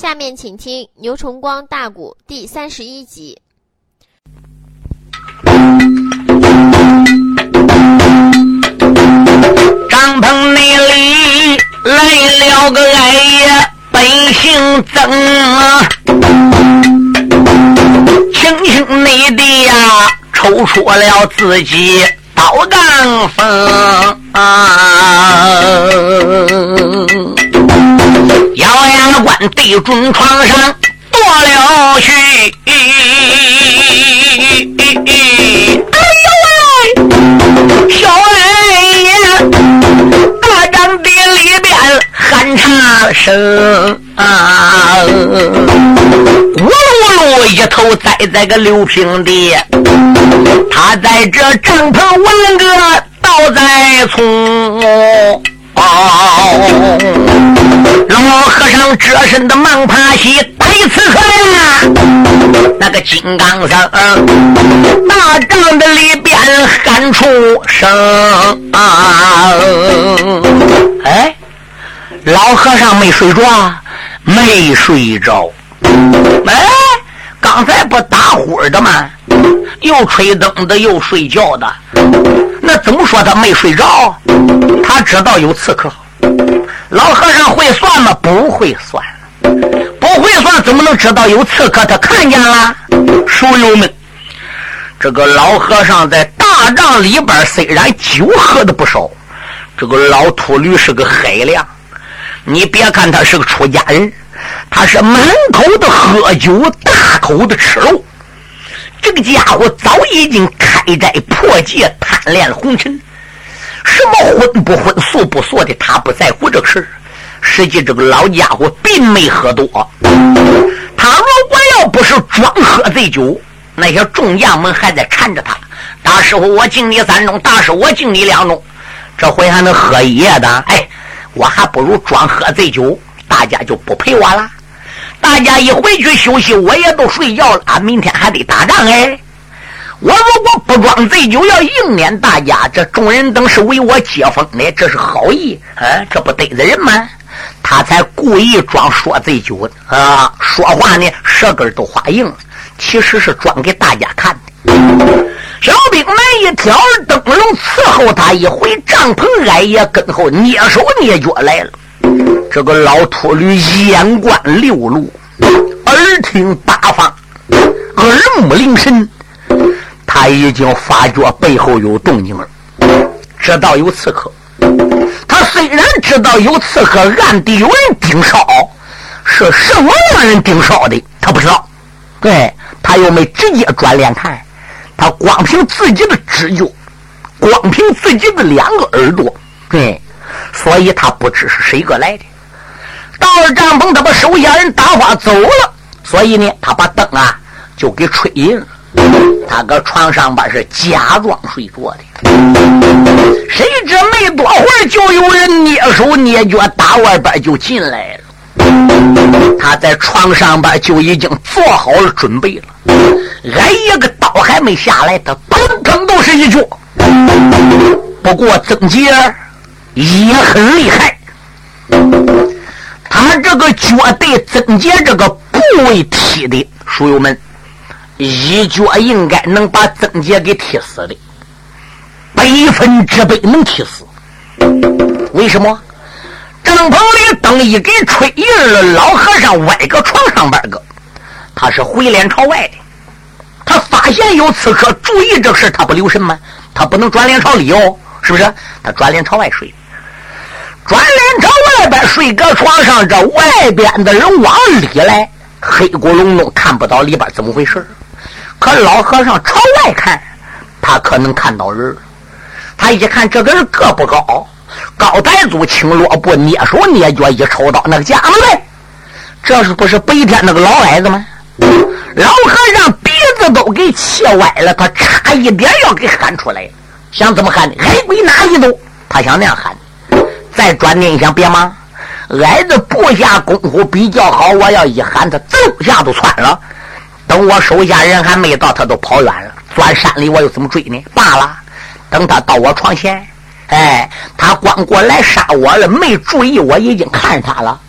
下面请听牛崇光大鼓第三十一集。帐篷内里来了个矮呀，本姓曾，轻轻内地呀，抽出了自己刀杠锋，咬牙关对准床上剁了去。哎呦喂，小二爷，大帐地里边喊茶声啊，咕噜噜一头栽在个六平地，他在这帐篷玩个倒栽葱。老和尚折身的忙爬起，带刺客呀！那个金刚僧，大帐子里边喊出声啊！哎，老和尚没睡着，没睡着。哎，刚才不打呼的吗？又吹灯的，又睡觉的。那怎么说他没睡着？他知道有刺客。老和尚会算吗？不会算。不会算怎么能知道有刺客？他看见了。书友们，这个老和尚在大帐里边虽然酒喝的不少，这个老秃驴是个海量。你别看他是个出家人，他是满口的喝酒，大口的吃肉。这个家伙早已经开斋破戒，贪恋红尘。什么荤不荤、素不素的，他不在乎这个事实际这个老家伙并没喝多。他如果要不是装喝醉酒，那些众将们还在缠着他。大师傅，我敬你三盅；大师，我敬你两盅。这回还能喝一夜的？哎，我还不如装喝醉酒，大家就不陪我了。大家一回去休息，我也都睡觉了。俺明天还得打仗哎。我如果不装醉酒，要迎面大家，这众人等是为我接风的，这是好意啊，这不得罪人吗？他才故意装说醉酒啊，说话呢舌根都发硬，其实是装给大家看的。小兵们一挑灯笼伺候他一回帐篷，矮爷跟后蹑手蹑脚来了。这个老秃驴眼观六路，耳听八方，耳目灵神。他已经发觉背后有动静了，知道有刺客。他虽然知道有刺客，暗地有人盯梢，是什么人盯梢的，他不知道。对他又没直接转脸看，他光凭自己的直觉，光凭自己的两个耳朵，对，所以他不知是谁个来的。到了帐篷，他把手下人打发走了，所以呢，他把灯啊就给吹阴了。他搁床上边是假装睡着的，谁知没多会儿就有人蹑手蹑脚打外边就进来了。他在床上边就已经做好了准备了，哎呀个刀还没下来，他砰砰都是一脚。不过曾杰也很厉害，他这个脚对曾杰这个部位踢的，书友们。一脚应该能把曾杰给踢死的，百分之百能踢死。为什么？帐篷里灯一给吹硬了，老和尚歪个床上边个，他是回脸朝外的。他发现有刺客，注意这事他不留神吗？他不能转脸朝里哦，是不是？他转脸朝外睡，转脸朝外边睡，搁床上，这外边的人往里来，黑咕隆咚看不到里边怎么回事可老和尚朝外看，他可能看到人。他一看这个人个不高，高带足，青罗布，蹑手蹑脚，一抽刀，那个家伙嘞，这是不是白天那个老矮子吗？老和尚子都给气歪了，他差一点要给喊出来，想怎么喊的？矮鬼哪里走？他想那样喊。再转念一想，别忙，矮子部下功夫比较好，我要一喊他，走下都窜了。等我手下人还没到，他都跑远了。钻山里，我又怎么追呢？罢了。等他到我床前，哎，他光过来杀我了，没注意我已经看他了。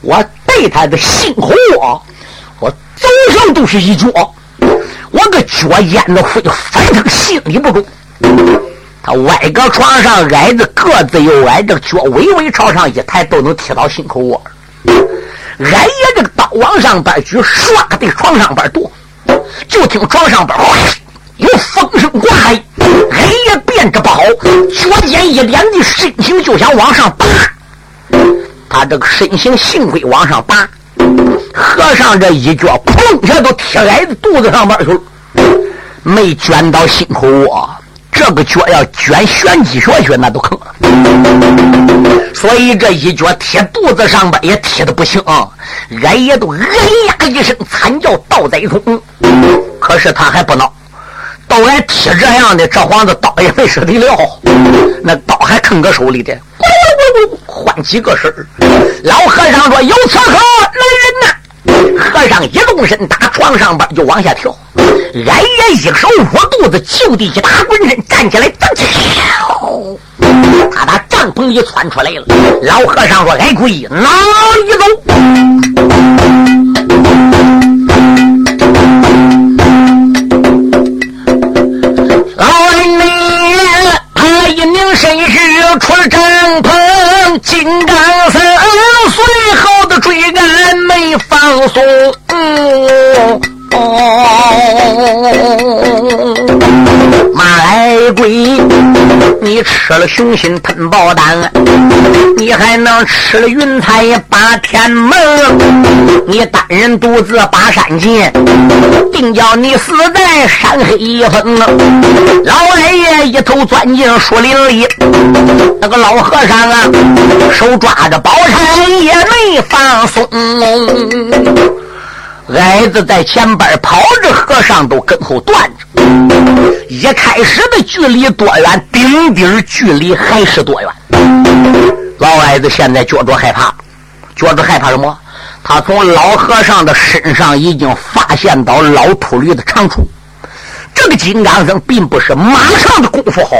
我对他的心口啊，我走上都是一脚，我个脚咽子飞，反正心里不中。他歪个床上，矮的个子又矮，这个脚微微朝上一抬，都能踢到心口窝。俺爷这个刀往上边举，唰的床上边剁，就听床上边有风声刮来，矮爷变着不好，脚尖一连的身形就想往上拔。他这个身形幸亏往上拔，和尚这一脚砰一下都踢矮子肚子上边去了，没卷到心口窝。这个脚要卷玄机穴去，那都坑了。所以这一脚踢肚子上边也踢的不行，俺也都哎呀一声惨叫，倒栽葱。可是他还不恼，到俺踢这样的，这黄子刀也没舍得了，那刀还坑搁手里的，换几个身老和尚说：“有此可，来人呐！”和尚一动身，打床上边就往下跳。俺爷一手捂肚子，就地一打滚身，站起来，走！他把帐篷里窜出来了。老和尚说：“哎，鬼，哪里走？”老人呢？他一拧身势出了帐篷，金刚僧随后的追赶没放松。马来鬼，你吃了雄心吞宝丹，你还能吃了云彩把天门？你单人独自把山进，定叫你死在山黑一峰。老来爷一头钻进树林里，那个老和尚啊，手抓着宝山也没放松。矮子在前边跑着，和尚都跟后断着。一开始的距离多远？顶顶距离还是多远？老矮子现在觉着害怕，觉着害怕什么？他从老和尚的身上已经发现到老秃驴的长处。这个金刚僧并不是马上的功夫好，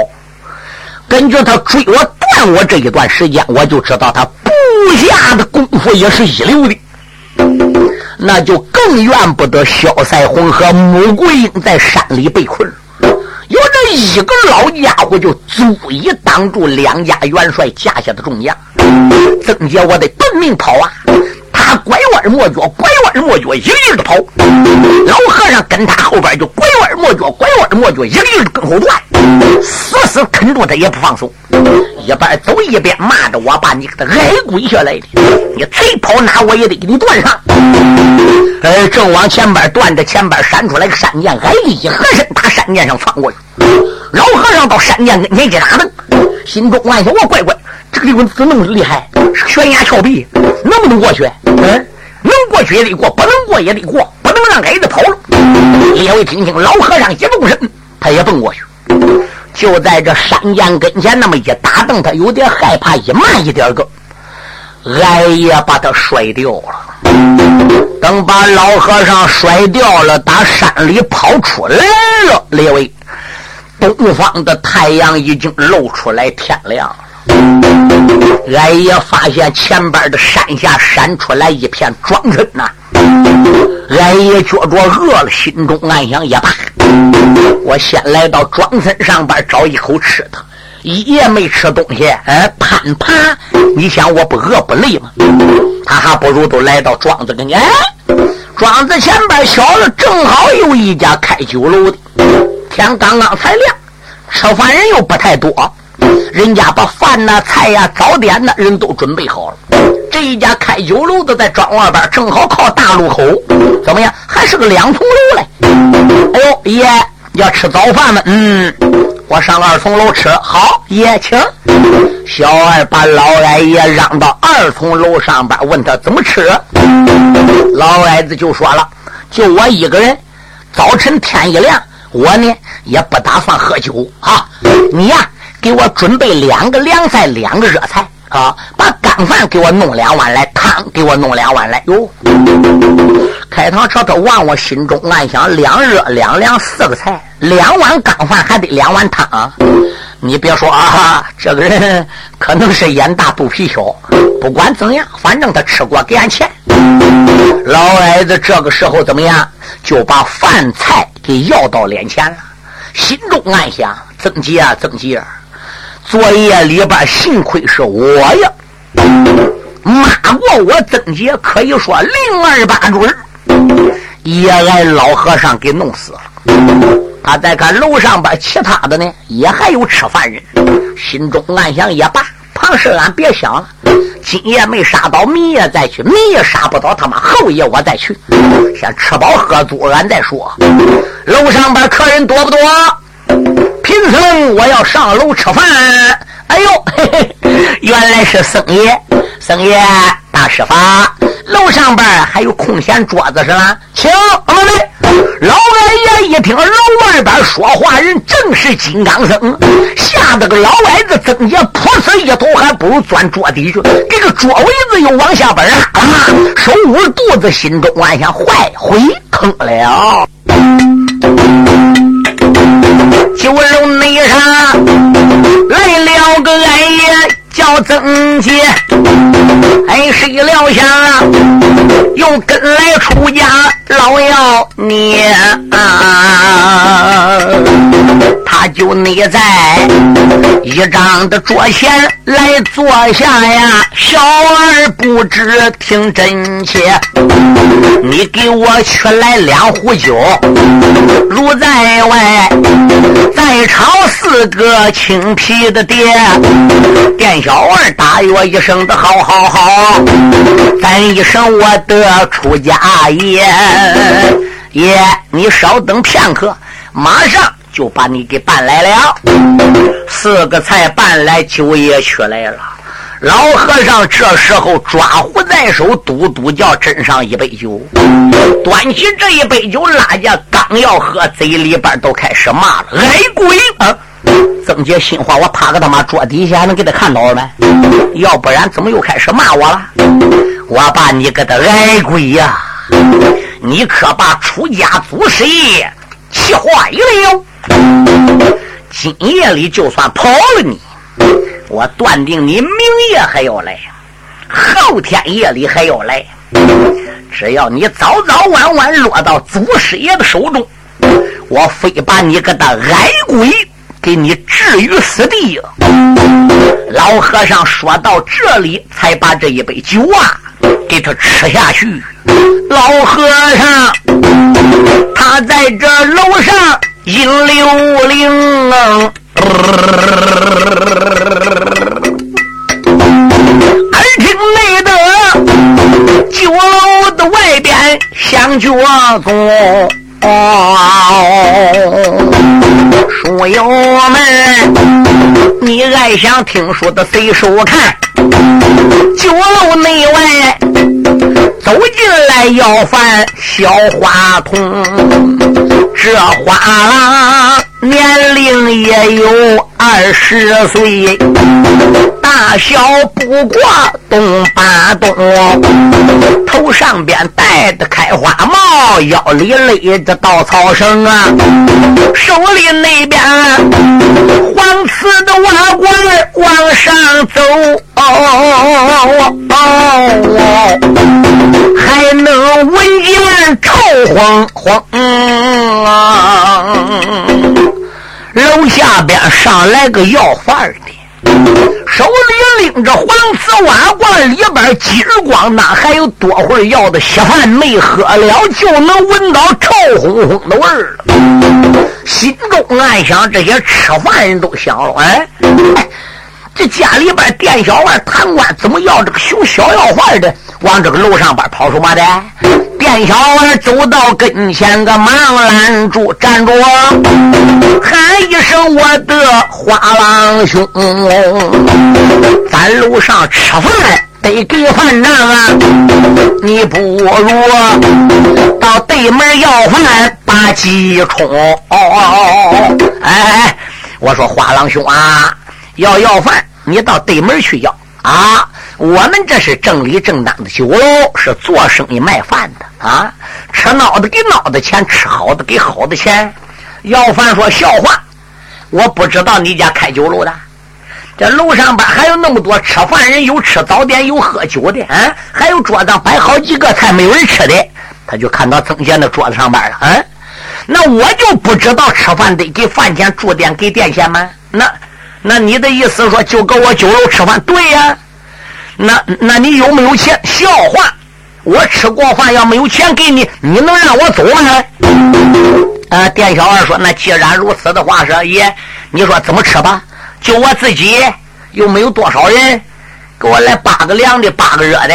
根据他追我断我这一段时间，我就知道他部下的功夫也是一流的。那就更怨不得萧赛红和穆桂英在山里被困有这一个老家伙就足以挡住两家元帅架下的重压。曾杰，我得奔命跑啊！他拐弯抹角，拐弯抹角，一个劲的跑。老和尚跟他后边就拐弯抹角，拐弯抹角，一个劲的跟后转，死死啃住他也不放手。一边走一边骂着：“我把你给他挨跪下来的！你再跑哪，我也得给你断上！”呃，正往前边断着，前边闪出来个山涧，哎一合身，打山涧上窜过去。老和尚到山涧跟前一打瞪，心中暗想：我乖乖，这个地方怎么那么厉害？悬崖峭壁，能不能过去？嗯，能过去也得过，不能过也得过，不能让矮子跑了。列位听听，老和尚一动身，他也蹦过去。就在这山涧跟前，那么一打蹬，他有点害怕，一慢一点个，哎呀，把他摔掉了。等把老和尚摔掉了，打山里跑出来了。列位，东方的太阳已经露出来，天亮了。俺也发现前边的山下闪出来一片庄村呐。俺也觉着饿了，心中暗想：也罢，我先来到庄村上边找一口吃的。一夜没吃东西，哎，攀爬，你想我不饿不累吗？他还不如都来到庄子跟前。庄子前边小了，正好有一家开酒楼的。天刚刚才亮，吃饭人又不太多，人家把饭呐、菜呀、早点呐，人都准备好了。这一家开酒楼的在庄外边，正好靠大路口，怎么样？还是个两层楼嘞。哎呦，爷要吃早饭吗？嗯，我上二层楼吃。好，爷请。小二把老矮爷让到二层楼上边，问他怎么吃。老矮子就说了：“就我一个人，早晨天一亮，我呢也不打算喝酒啊。你呀，给我准备两个凉菜，两个热菜啊，把干饭给我弄两碗来，汤给我弄两碗来。哟，开膛扯他望我心中暗想：两热两凉四个菜，两碗干饭还得两碗汤。你别说啊，这个人可能是眼大肚皮小。不管怎样，反正他吃过，给俺钱。老矮子这个时候怎么样？就把饭菜给要到脸前了，心中暗想：曾杰啊，曾杰，昨夜里边幸亏是我呀，骂过我曾杰，可以说零二八准，也挨老和尚给弄死了。他再看楼上边其他的呢，也还有吃饭人，心中暗想：也罢。庞世安，别想了，今夜没杀到，明夜再去；明夜杀不到，他妈后夜我再去。先吃饱喝足，俺再说。楼上边客人多不多？贫僧我要上楼吃饭。哎呦，嘿嘿，原来是僧爷，僧爷大师法。楼上边还有空闲桌子是吧？请，老矮爷一听楼外边说话人正是金刚僧，吓得个老矮子曾爷扑哧一头还不如钻桌底去，这个桌围子又往下边拉，手捂肚子，心中暗想：坏，回坑了。九楼内上来了个矮爷。叫曾杰，哎，谁料想又跟来出家老妖孽啊！他就你在一张的桌前来坐下呀，小儿不知听真切，你给我取来两壶酒，如在外再炒四个青皮的碟，店小二大约一声的好好好，咱一声我的出家爷爷，你稍等片刻，马上就把你给办来了。四个菜办来，酒也取来了。老和尚这时候抓壶在手，嘟嘟叫斟上一杯酒，端起这一杯酒，拉家刚要喝，嘴里边都开始骂了：“矮鬼啊！”曾杰心话，我趴个他妈桌底下还能给他看到没？要不然怎么又开始骂我了？我把你给他矮鬼呀！你可把出家祖师爷气坏了哟！今夜里就算跑了你，我断定你明夜还要来，后天夜里还要来。只要你早早晚晚落到祖师爷的手中，我非把你个的矮鬼！给你置于死地！老和尚说到这里，才把这一杯酒啊给他吃下去。老和尚他在这楼上引流铃，耳听内的酒楼的外边响角钟。哦，书友们，你爱想听书的随手看，酒楼内外走进来要饭小花童，这花郎年龄也有二十岁，大小不过东八东，头上边戴的开花帽，腰里勒着稻草绳啊，手里那边黄瓷的瓦罐往上走，哦哦哦还能闻见臭烘烘啊！楼下边上来个要饭的，手里拎着黄瓷瓦罐，里边金光，那还有多会儿要的稀饭没喝了，就能闻到臭烘烘的味儿了。心中暗想：这些吃饭人都想了，哎，这家里边店小二、贪官怎么要这个熊小要饭的？往这个楼上边跑什么的？店小二走到跟前，个忙拦住，站住！喊一声：“我的花郎兄，咱楼上吃饭得给饭账啊！你不如到对门要饭，把鸡冲。”哎，我说花郎兄啊，要要饭，你到对门去要啊！我们这是正理正当的酒楼，是做生意卖饭的啊！吃孬的给孬的钱，吃好的给好的钱。要饭说笑话，我不知道你家开酒楼的，这楼上边还有那么多吃饭人，有吃早点，有喝酒的，啊，还有桌子上摆好几个菜，没有人吃的。他就看到曾健的桌子上边了，啊，那我就不知道吃饭得给饭钱，住店给店钱吗？那，那你的意思说就搁我酒楼吃饭？对呀。那，那你有没有钱？笑话，我吃过饭要没有钱给你，你能让我走吗？啊，店小二说：“那既然如此的话，说爷，你说怎么吃吧？就我自己，又没有多少人，给我来八个凉的，八个热的。”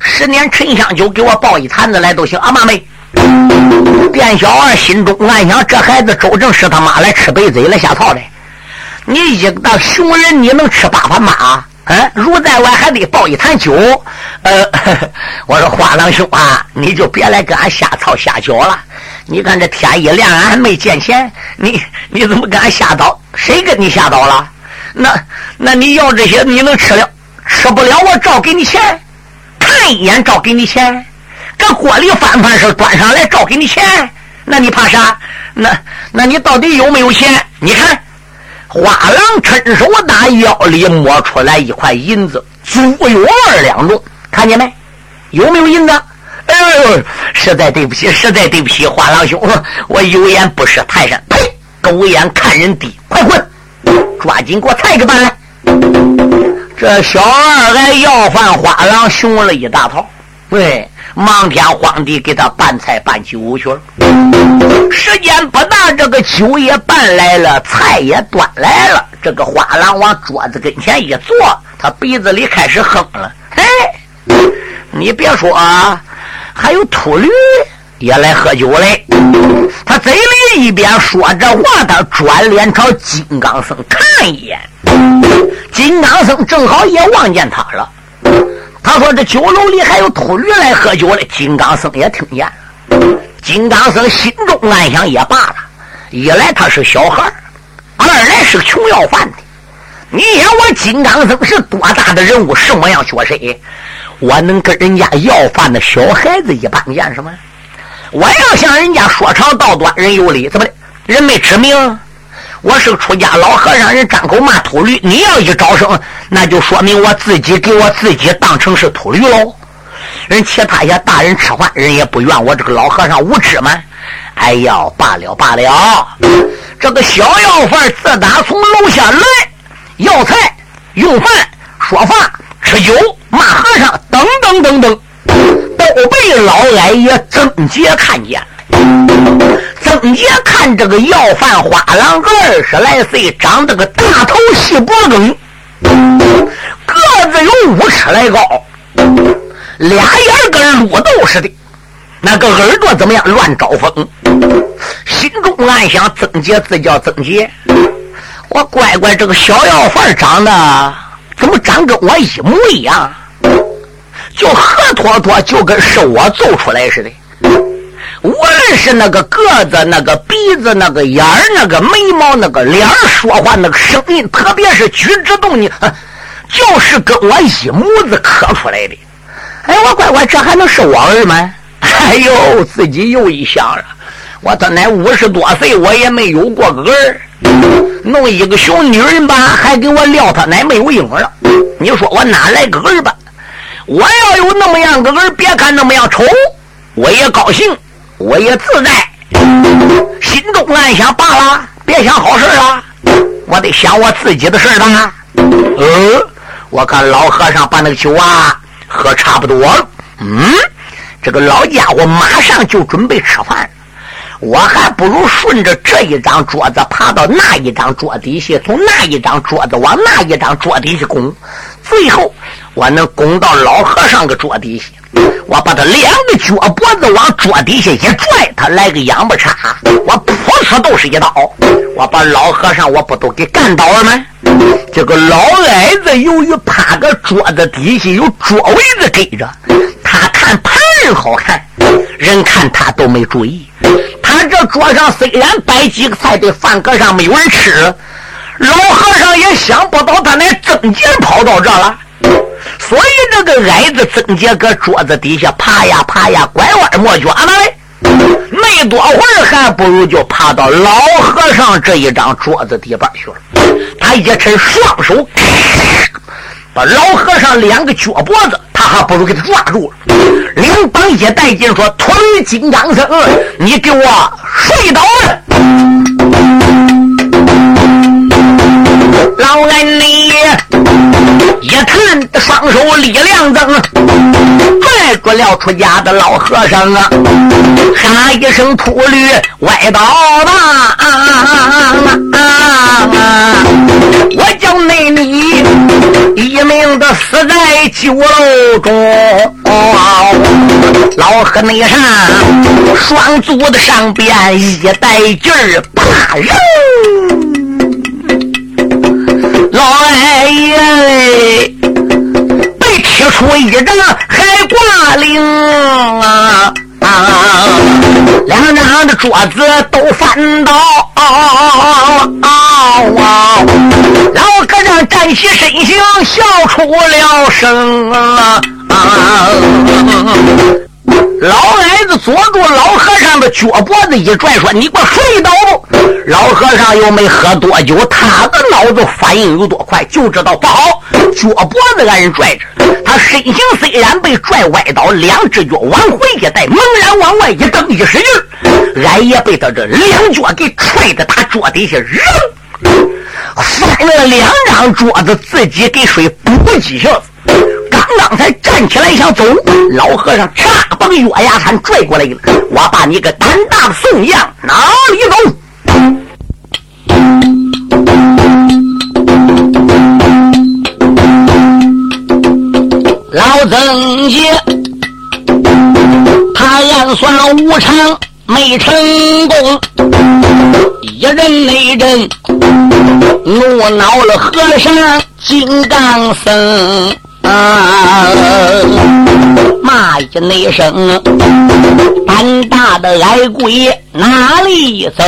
十年沉香酒，给我抱一坛子来都行。阿妈妹，店小二心中暗想：这孩子周正是他妈来吃白嘴来下套的。你一个穷人，你能吃八盘马？嗯，如在外还得抱一坛酒。呃，我说花郎兄啊，你就别来跟俺瞎操瞎搅了。你看这天一亮，俺还没见钱，你你怎么跟俺瞎捣？谁跟你瞎捣了？那那你要这些，你能吃了？吃不了，我照给你钱。看一眼，照给你钱。搁锅里翻翻是端上来，照给你钱。那你怕啥？那那你到底有没有钱？你看，花郎伸手打腰里摸出来一块银子，足有二两重，看见没？有没有银子？哎呦，实在对不起，实在对不起，花郎兄，我有眼不识泰山，呸！狗眼看人低，快滚！抓紧给我抬个板来。这小二还要饭花郎熊了一大套，对，忙天慌地给他拌菜拌酒去了。时间不大，这个酒也拌来了，菜也端来了。这个花郎往桌子跟前一坐，他鼻子里开始哼了。嘿，你别说，啊，还有秃驴也来喝酒嘞。他嘴里一边说着话，他转脸朝金刚僧看一眼。金刚僧正好也望见他了，他说：“这酒楼里还有秃驴来喝酒了。”金刚僧也听见了。金刚僧心中暗想：也罢了，一来他是小孩二来是穷要饭的。你想我金刚僧是多大的人物，什么样角色？我能跟人家要饭的小孩子一般见识吗？我要向人家说长道短，人有理，怎么的？人没指名。我是个出家老和尚，人张口骂秃驴，你要一招生，那就说明我自己给我自己当成是秃驴喽。人其他些大人吃饭，人也不怨我这个老和尚无知吗？哎呀，罢了罢了，这个小要饭自打从楼下来，要菜、用饭、说话、吃酒、骂和尚，等等等等，都被老矮爷曾杰看见了。曾杰看这个要饭花郎二十来岁，长得个大头细脖梗，个子有五尺来高，俩眼跟绿豆似的，那个耳朵怎么样？乱招风。心中暗想：曾杰自叫曾杰，我乖乖，这个小要饭长得怎么长跟我一模一样？就活脱脱就跟是我揍出来似的。无论是那个个子、那个鼻子、那个眼儿、那个眉毛、那个脸儿说话那个声音，特别是举止动静，就是跟我一模子刻出来的。哎，我乖乖，这还能是我儿吗？哎呦，自己又一想了，我他奶五十多岁，我也没有过个儿，弄一个小女人吧，还给我撂他奶没有影了。你说我哪来个儿吧？我要有那么样个儿，别看那么样丑，我也高兴。我也自在，心中暗想：罢了，别想好事了，我得想我自己的事了。呃，我看老和尚把那个酒啊喝差不多了。嗯，这个老家伙马上就准备吃饭，我还不如顺着这一张桌子爬到那一张桌底下，从那一张桌子往那一张桌底下拱，最后我能拱到老和尚个桌底下。我把他两个脚脖子往桌底下一拽，他来个仰不叉，我噗呲都是一刀。我把老和尚我不都给干倒了吗？这个老矮子由于趴个桌子底下有桌位子给着，他看旁人好看，人看他都没注意。他这桌上虽然摆几个菜的饭搁上没有人吃，老和尚也想不到他那曾杰跑到这了。所以这个矮子曾杰搁桌子底下爬呀爬呀，拐弯抹角的嘞，没多会儿还不如就爬到老和尚这一张桌子底板去了。他一抻双手，把老和尚两个脚脖子，他还不如给他抓住了。刘邦也带劲说：“脱离金刚僧，你给我睡倒了！”老恩你一看，双手力量增，拽住了出家的老和尚啊！喊一声秃驴歪倒吧！我叫内你一命的死在酒楼中，老和尚双足的上边一带劲儿，啪扔。老哎呀被踢出一张海挂铃啊！两张的桌子都翻倒啊，老和尚站起身形，笑出了声啊！老矮子捉住老和尚的脚脖子一拽，说：“你给我摔倒！”老和尚又没喝多久，他的脑子反应有多快，就知道不好，脚脖子让人拽着。他身形虽然被拽歪倒，两只脚往回一带，猛然往外一蹬，一使劲，俺也被他这两脚给踹的打桌底下，扔翻了两张桌子，自己给摔补几下子。刚才站起来想走，老和尚嚓把月牙铲拽过来。我把你个胆大的宋样哪里走？老曾爷，他暗算无常没成功，一人内阵怒恼了和尚金刚僧。啊！骂一那声，胆大的矮鬼哪里走？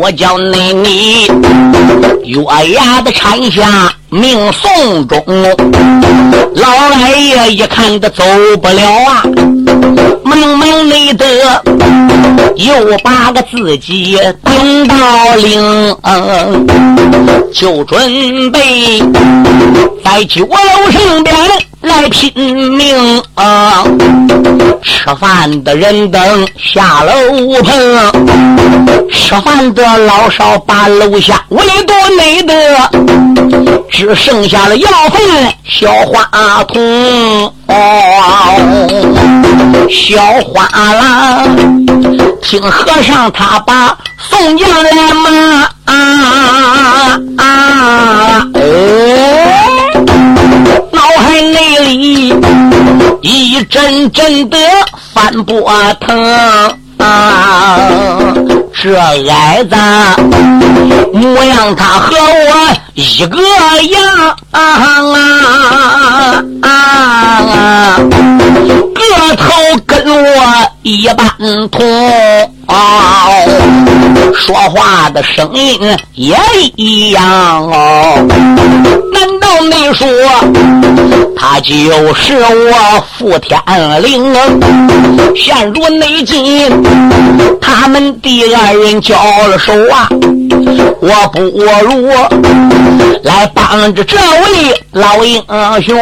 我叫你你月牙的产下命送终。老来爷一看他走不了啊，忙忙内得又把个自己顶到领，就准备。在酒楼上边来拼命啊！吃饭的人等下楼棚，吃饭的老少把楼下围多内的，只剩下了要饭小花童哦，小花郎，听和尚他把宋江来骂啊啊！哎。脑海内里一阵阵的翻波腾啊，这矮子模样他和我一个样啊啊，个头跟我一般同。哦，说话的声音也一样哦。难道你说他就是我傅天灵？陷入内今，他们第二人交了手啊，我不如来帮着这位老英雄。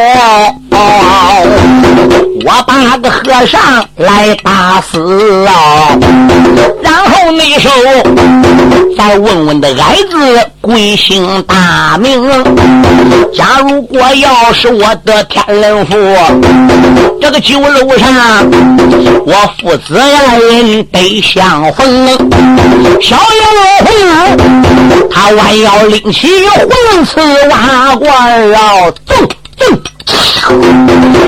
我把个和尚来打死啊！然后那时候再问问的矮子贵姓大名？假如果要是我的天人府，这个酒楼上我父子二人得相逢。小妖魂他弯腰拎起黄瓷瓦罐啊，走走。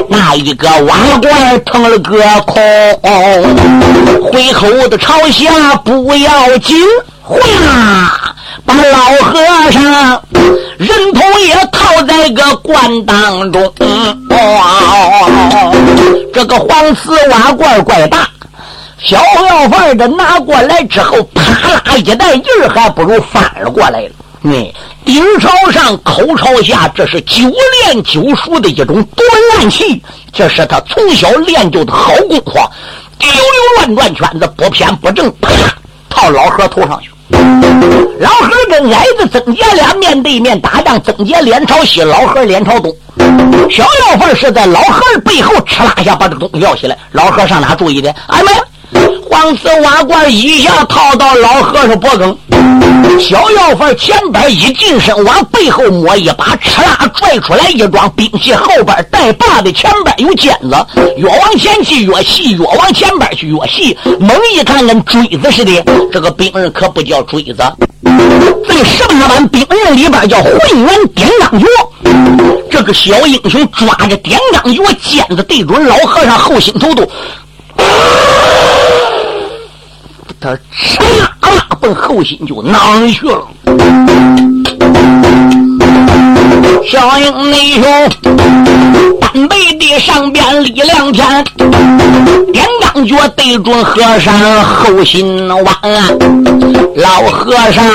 那一个瓦罐腾了个空，回口的朝下不要紧，哗，把老和尚人头也套在个罐当中。哦这个黄瓷瓦罐怪大，小要饭的拿过来之后，啪啦一带劲儿，还不如翻了过来了。嗯，顶朝上，口朝下，这是九练九熟的一种断乱气，这是他从小练就的好功夫。溜溜乱转圈子，不偏不正，啪，套老何头上去。老何跟矮子曾杰俩面对面打仗，曾杰脸朝西，老何脸朝东。小妖凤是在老何背后哧啦一下把这个东西撂下来。老何上哪注意的？哎妈呀！黄丝瓦罐一下套到老和尚脖梗，小药贩前边一近身往背后摸一把，哧啦拽出来一桩兵器，后边带把的，前边有尖子，越往前去越细，越往前边去越细。猛一看跟锥子似的，这个兵刃可不叫锥子，在十八般兵刃里边叫混元点钢脚。这个小英雄抓着点钢脚尖子对准老和尚后心头都。他唰啦奔后心就囊去了。小英内兄单背的上边立两天，点钢脚对准和尚后心弯。老和尚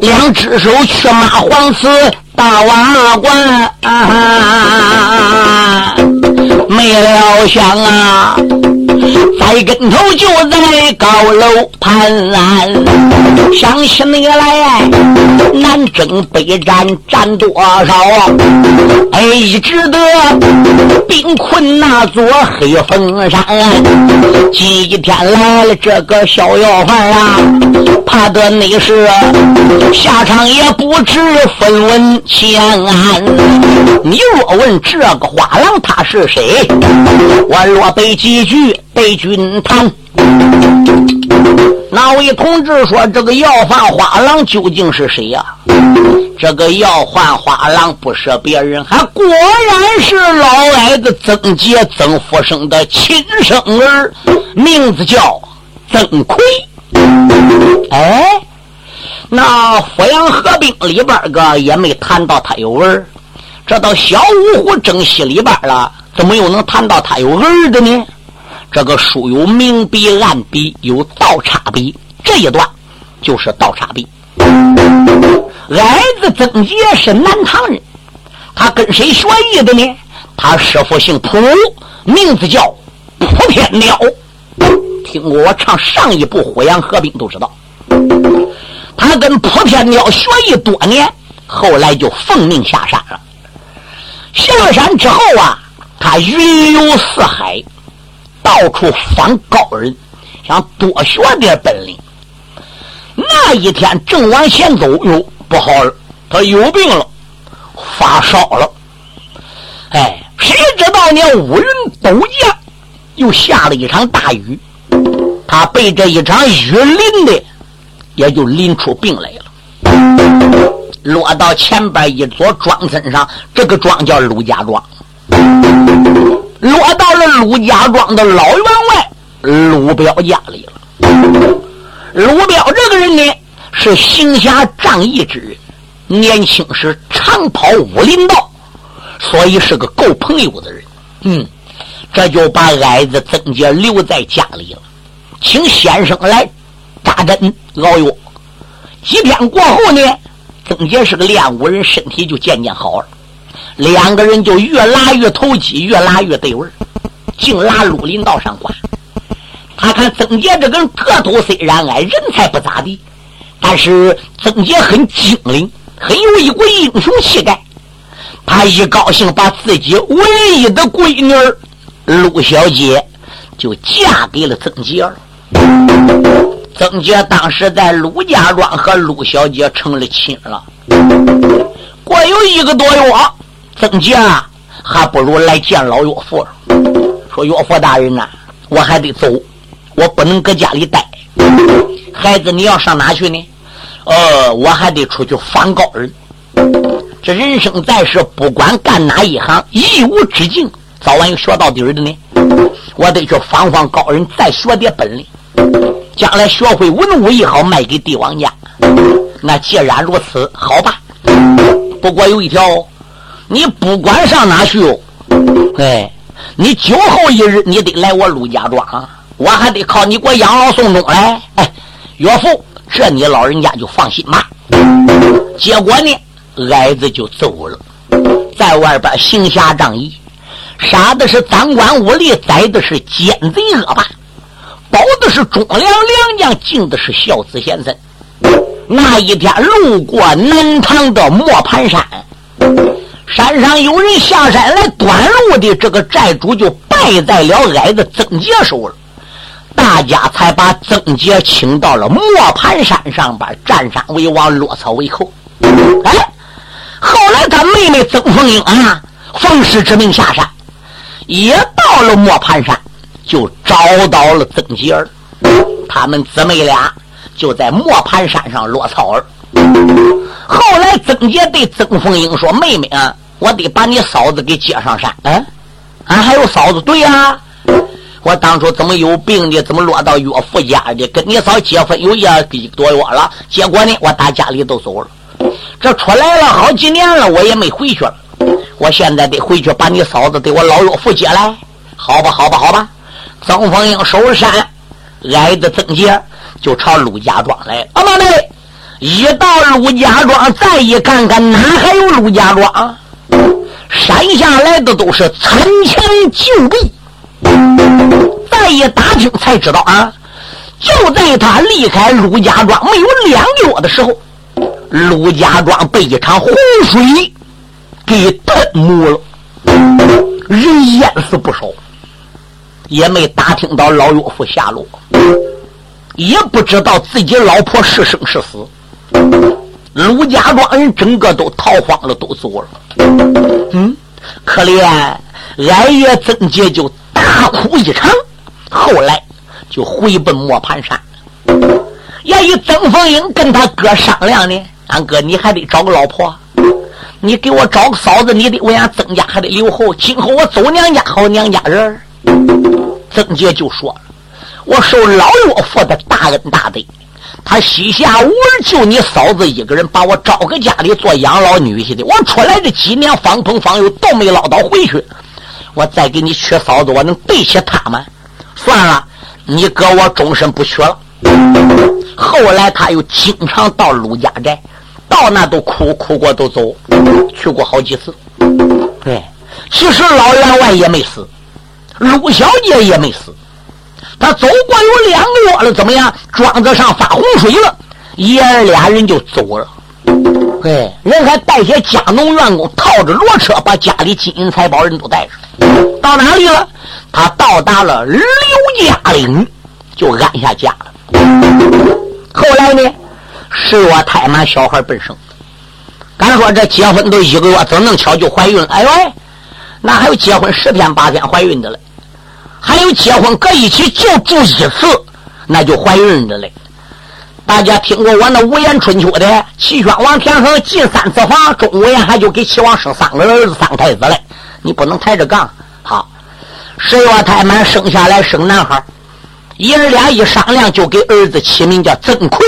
两只手去马黄瓷大瓦罐，没料想啊。栽跟头就在高楼盘，想起你来，南征北战战多少？哎，一直得兵困那座黑风山。今天来了这个小要饭啊，怕得你是下场也不知分文钱。你若问这个花郎他是谁，我若背几句。被军堂，哪位同志说这个要饭花郎究竟是谁呀？这个要饭花郎不是别人，还果然是老矮子曾杰曾福生的亲生儿，名字叫曾奎。哎，那阜阳合兵里边个也没谈到他有儿，这到小五湖征西里边了，怎么又能谈到他有儿的呢？这个书有明笔暗笔，有倒插笔，这一段就是倒插笔。矮子曾杰是南唐人，他跟谁学艺的呢？他师傅姓蒲，名字叫蒲天鸟。听过我唱上一部《火阳合兵》都知道，他跟蒲天鸟学艺多年，后来就奉命下山了。下山之后啊，他云游四海。到处访高人，想多学点本领。那一天正往前走，哟，不好了，他有病了，发烧了。哎，谁知道呢？乌云陡降，又下了一场大雨，他被这一场雨淋的，也就淋出病来了。落到前边一座庄身上，这个庄叫鲁家庄。落到了鲁家庄的老员外鲁彪家里了。鲁彪这个人呢，是行侠仗义之人，年轻时常跑武林道，所以是个够朋友的人。嗯，这就把矮子曾杰留在家里了，请先生来扎针熬药。几天过后呢，曾杰是个练武人，身体就渐渐好了。两个人就越拉越投机，越拉越对味儿，净拉鲁林道上挂。他看曾杰这个人个头虽然矮，人才不咋地，但是曾杰很精灵，很有一股英雄气概。他一高兴，把自己唯一的闺女陆小姐就嫁给了曾杰了。曾杰当时在陆家庄和陆小姐成了亲了。过有一个多月。曾杰啊，还不如来见老岳父。说岳父大人呐，我还得走，我不能搁家里待。孩子，你要上哪去呢？呃，我还得出去访高人。这人生在世，不管干哪一行，一无止境，早晚有学到底儿的呢。我得去访访高人，再学点本领，将来学会文武也好，卖给帝王家。那既然如此，好吧。不过有一条。你不管上哪去哦，哎，你酒后一日，你得来我陆家庄，我还得靠你给我养老送终来。哎，岳父，这你老人家就放心吧。结果呢，矮子就走了，在外边行侠仗义，杀的是赃官污吏，宰的是奸贼恶霸，保的是忠良良将，敬的是孝子贤孙。那一天路过南唐的磨盘山，山上有人下山来端路的，这个寨主就败在了矮子曾杰手了。大家才把曾杰请到了磨盘山上边，占山为王，落草为寇。哎，后来他妹妹曾凤英啊，奉师之命下山，也到了磨盘山，就找到了曾杰儿。他们姊妹俩就在磨盘山上落草儿。后来曾杰对曾凤英说：“妹妹啊，我得把你嫂子给接上山。”嗯，俺还有嫂子？对呀。我当初怎么有病的？怎么落到岳父家的？跟你嫂结婚有一个多月了，结果呢，我打家里都走了。这出来了好几年了，我也没回去了。我现在得回去把你嫂子给我老岳父接来。好吧，好吧，好吧。曾凤英收山，挨着曾杰就朝陆家庄来。阿妈嘞，一到陆家庄，再一看看，哪还有陆家庄？山下来的都是残墙旧壁。再一打听才知道啊，就在他离开陆家庄没有两个月的时候，陆家庄被一场洪水给吞没了，人淹死不少，也没打听到老岳父下落，也不知道自己老婆是生是死，陆家庄人整个都逃荒了，都走了。嗯，可怜哀岳曾杰就。大哭一场，后来就回奔磨盘山。也与曾凤英跟他哥商量呢，俺哥你还得找个老婆，你给我找个嫂子，你得为俺曾家还得留后，今后我走娘家好娘家人。曾杰就说了：“我受老岳父的大恩大德，他膝下无儿，就你嫂子一个人，把我招个家里做养老女婿的。我出来这几年方朋方友都没捞到回去。”我再给你娶嫂子，我能对起他们？算了，你哥我终身不娶了。后来他又经常到陆家寨，到那都哭，哭过都走，去过好几次。对，其实老员外也没死，陆小姐也没死，他走过有两个月了，怎么样？庄子上发洪水了，爷儿俩人就走了。对，人还带些家农员工，套着骡车，把家里金银财宝人都带上。到哪里了？他到达了刘家岭，就安下家了。后来呢？十月胎满，小孩本生。敢说这结婚都一个月，怎能巧就怀孕了？哎喂，那还有结婚十天八天怀孕的了，还有结婚搁一起就住一次，那就怀孕着嘞。大家听过我那五言春秋的？齐宣王田横进三次房，钟无艳还就给齐王生三个儿子，三个太子嘞。你不能抬着杠。好，十月太满生下来生男孩，爷儿俩一商量，就给儿子起名叫曾奎。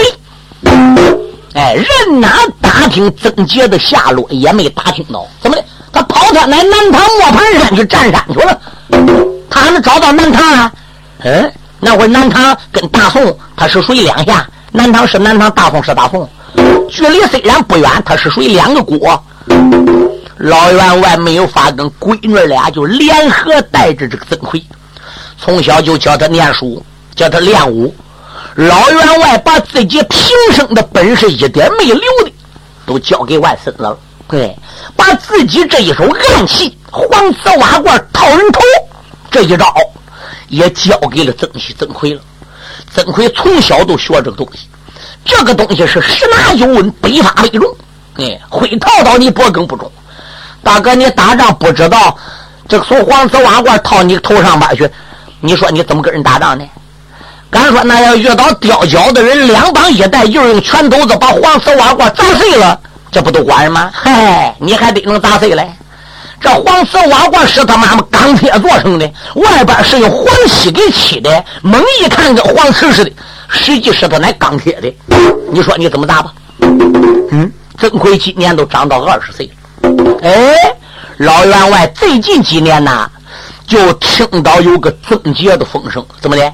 哎，人哪打听曾杰的下落也没打听到，怎么的？他跑他来南唐磨盘山去占山去了，他还能找到南唐啊？嗯，那会南唐跟大宋他是属于两下。南唐是南唐，大宋是大宋，距离虽然不远，它是属于两个国。老员外没有法跟闺女俩就联合带着这个曾奎，从小就教他念书，教他练武。老员外把自己平生的本事一点没留的，都交给外孙子了。对，把自己这一手暗器黄瓷瓦罐套人头这一招，也交给了曾熙曾奎了。曾奎从小都学这个东西，这个东西是十拿九稳，百发百中。哎，会套到你脖梗不中。大哥，你打仗不知道这个从黄瓷瓦罐套你头上边去，你说你怎么跟人打仗呢？敢说那要遇到吊脚的人，两膀一带，就用拳头子把黄瓷瓦罐砸碎了，这不都管吗？嗨，你还得能砸碎嘞。这黄瓷瓦罐是他妈妈钢铁做成的，外边是用黄漆给漆的，猛一看跟黄瓷似的，实际是他那钢铁的。你说你怎么打吧？嗯，曾奎今年都长到二十岁了。哎，老员外最近几年呐，就听到有个曾杰的风声，怎么的？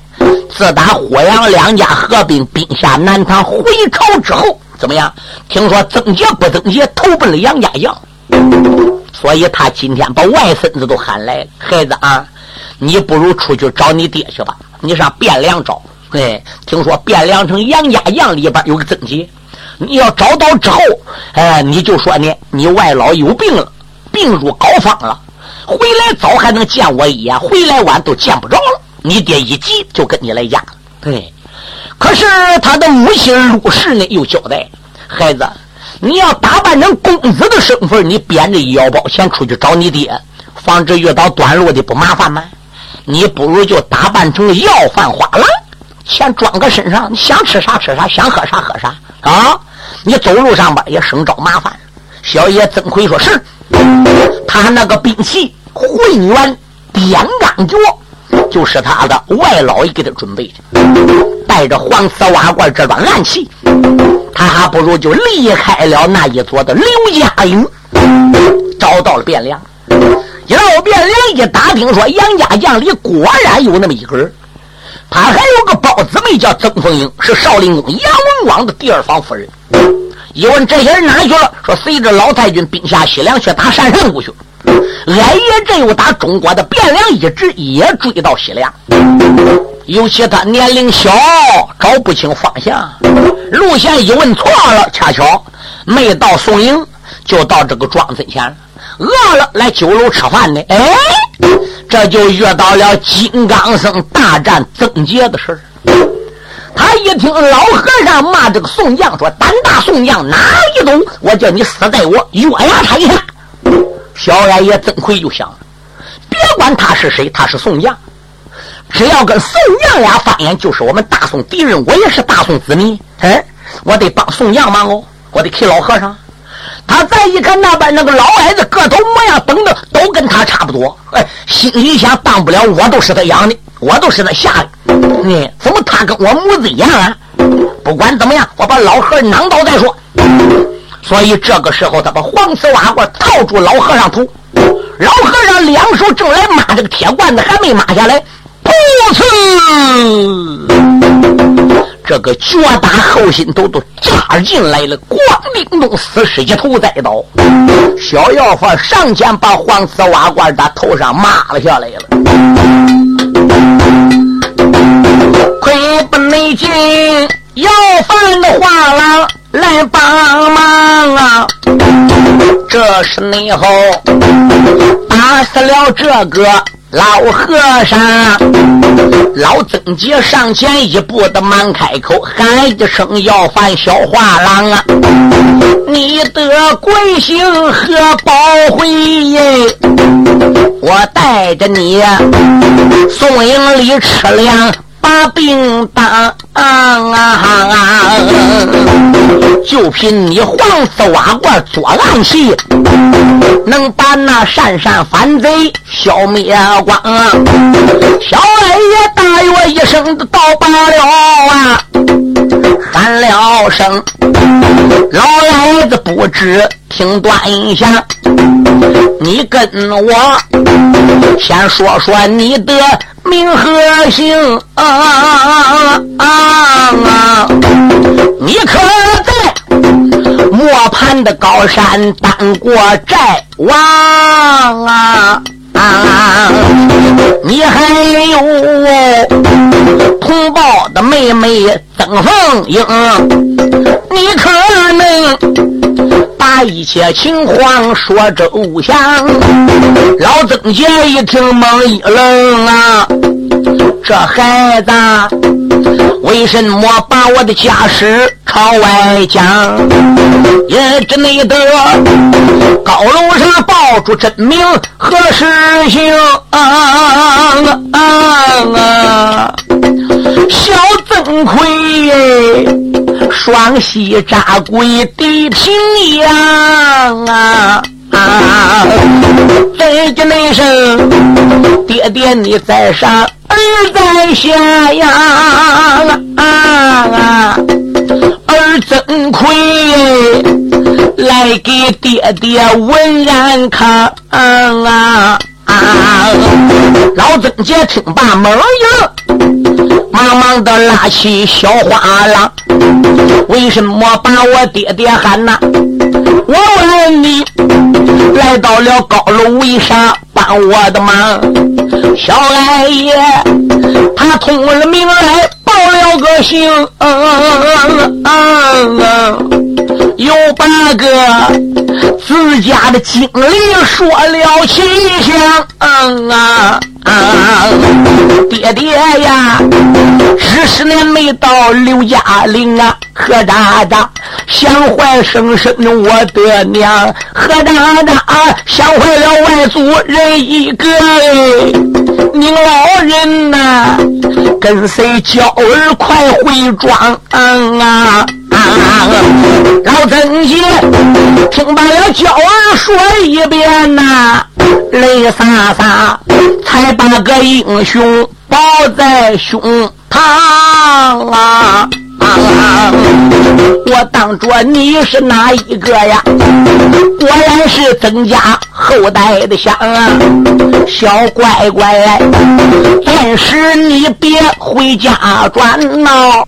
自打霍阳两家合并，兵下南唐回朝之后，怎么样？听说曾杰不曾杰投奔了杨家将。所以他今天把外孙子都喊来，孩子啊，你不如出去找你爹去吧。你上汴梁找，哎，听说汴梁城杨家杨里边有个曾杰，你要找到之后，哎，你就说呢，你外老有病了，病入膏肓了，回来早还能见我一眼，回来晚都见不着了。你爹一急就跟你来压，对。可是他的母亲陆氏呢，又交代孩子，你要打扮成公子的身份，你编着腰包钱出去找你爹，防止遇到短路的不麻烦吗？你不如就打扮成要饭花郎，钱装个身上，你想吃啥吃啥，想喝啥喝啥啊！你走路上边也省着麻烦。小爷曾奎说是，他那个兵器混元点钢脚，就是他的外老爷给他准备的，带着黄丝瓦罐这段暗器，他还不如就离开了那一座的刘家营，找到了汴梁。一到汴梁一打听，说杨家将里果然有那么一个人，他还有个胞姊妹叫曾凤英，是少林公杨文广的第二房夫人。一问这些人哪去了？说随着老太君兵下西凉去打山上过去。俺爷这又打中国的汴梁一直也追到西凉，尤其他年龄小，找不清方向，路线一问错了，恰巧没到宋营，就到这个庄子前了。饿了，来酒楼吃饭呢。哎，这就遇到了金刚僧大战曾杰的事他一听老和尚骂这个宋将，说：“胆大宋将哪一种？我叫你死在我月牙台下。”小矮爷曾奎就想别管他是谁，他是宋将，只要跟宋将俩翻眼，就是我们大宋敌人。我也是大宋子民，哎，我得帮宋将忙哦，我得替老和尚。他再一看那边那个老矮子个头模样等等都跟他差不多，哎，心里想当不了我都是他养的，我都是他下的，你怎么他跟我母子一样啊？不管怎么样，我把老和尚囊倒再说。所以这个时候，他把黄丝瓦罐套住老和尚头，老和尚两手正来抹这个铁罐子，还没抹下来，噗呲。这个脚打后心头都扎进来了，咣叮咚，死尸一头栽倒。小妖婆上前把黄丝瓦罐打头上抹了下来了。亏不内劲，要饭的话了，来帮忙啊！这是内后打死了这个。老和尚，老曾杰上前一步的忙开口喊一声：“要饭小画廊啊，你的贵姓和宝辉耶？我带着你送营里吃粮。”把兵打啊！就凭你黄四瓦罐做暗器，能把那山山反贼消灭光？小矮爷大约一声的倒罢了啊，喊了声：“老矮子不知听端详，你跟我先说说你的。”名和姓啊啊啊！你可在磨盘的高山当过寨王啊？啊！你还有同胞的妹妹曾凤英，你可能把一切情况说周详？老曾家一听懵一愣啊，这孩子为什么把我的家事朝外讲？也只内得高楼上报出真名何事？行啊啊啊！小曾奎，双膝扎跪地平阳啊啊！再叫那声，爹爹你在上，儿在下呀啊啊！儿曾奎来给爹爹问安康啊！啊！老曾杰听罢懵了，忙忙的拉起小花郎，为什么把我爹爹喊呐？我问你，来到了高楼为啥帮我的忙？小矮爷他通了名来了个姓，又把个自家的经历说了奇详啊！爹爹呀，十十年没到刘家岭啊，何大大想坏生生我的娘，何大大想坏了外族人一个，您老人呐，跟谁娇儿快回庄啊？啊老曾爷听罢了娇儿说一遍呐。泪洒洒，才把个英雄抱在胸膛啊！我当着你是哪一个呀？果然是曾家后代的香啊！小乖乖，暂时你别回家转闹。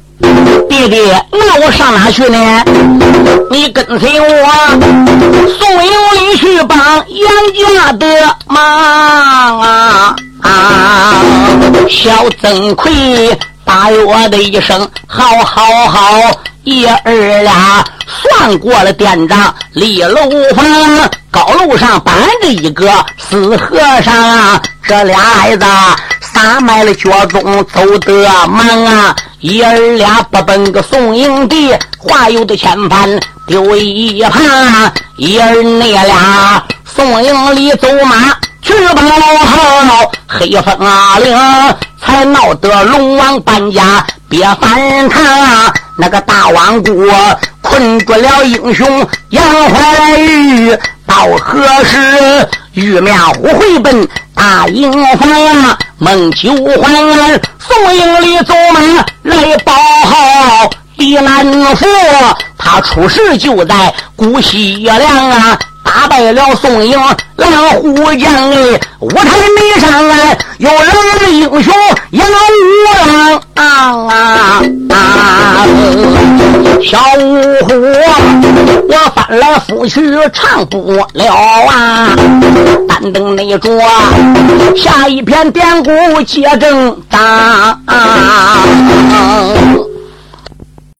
弟弟，那我上哪去呢？你跟随我，送营里去帮杨家的忙啊！啊！小曾奎答我的一声，好好好！爷儿俩算过了店长，立楼房，高楼上搬着一个死和尚，这俩孩子撒卖了脚中走得忙啊！爷儿俩不奔个送营地，话有的千帆丢一旁。爷儿那俩送营里走马去报号，黑风啊岭才闹得龙王搬家别烦他。那个大王国困住了英雄杨怀玉，到何时玉面虎回奔大营房？孟九环宋营里走马来报号，狄南佛他出事就在古西凉啊。打败了宋营狼虎将哎，五台没上来，有人英雄杨五郎啊啊！小五虎，我翻来覆去唱不了啊！单等那桌下一篇典故接正当。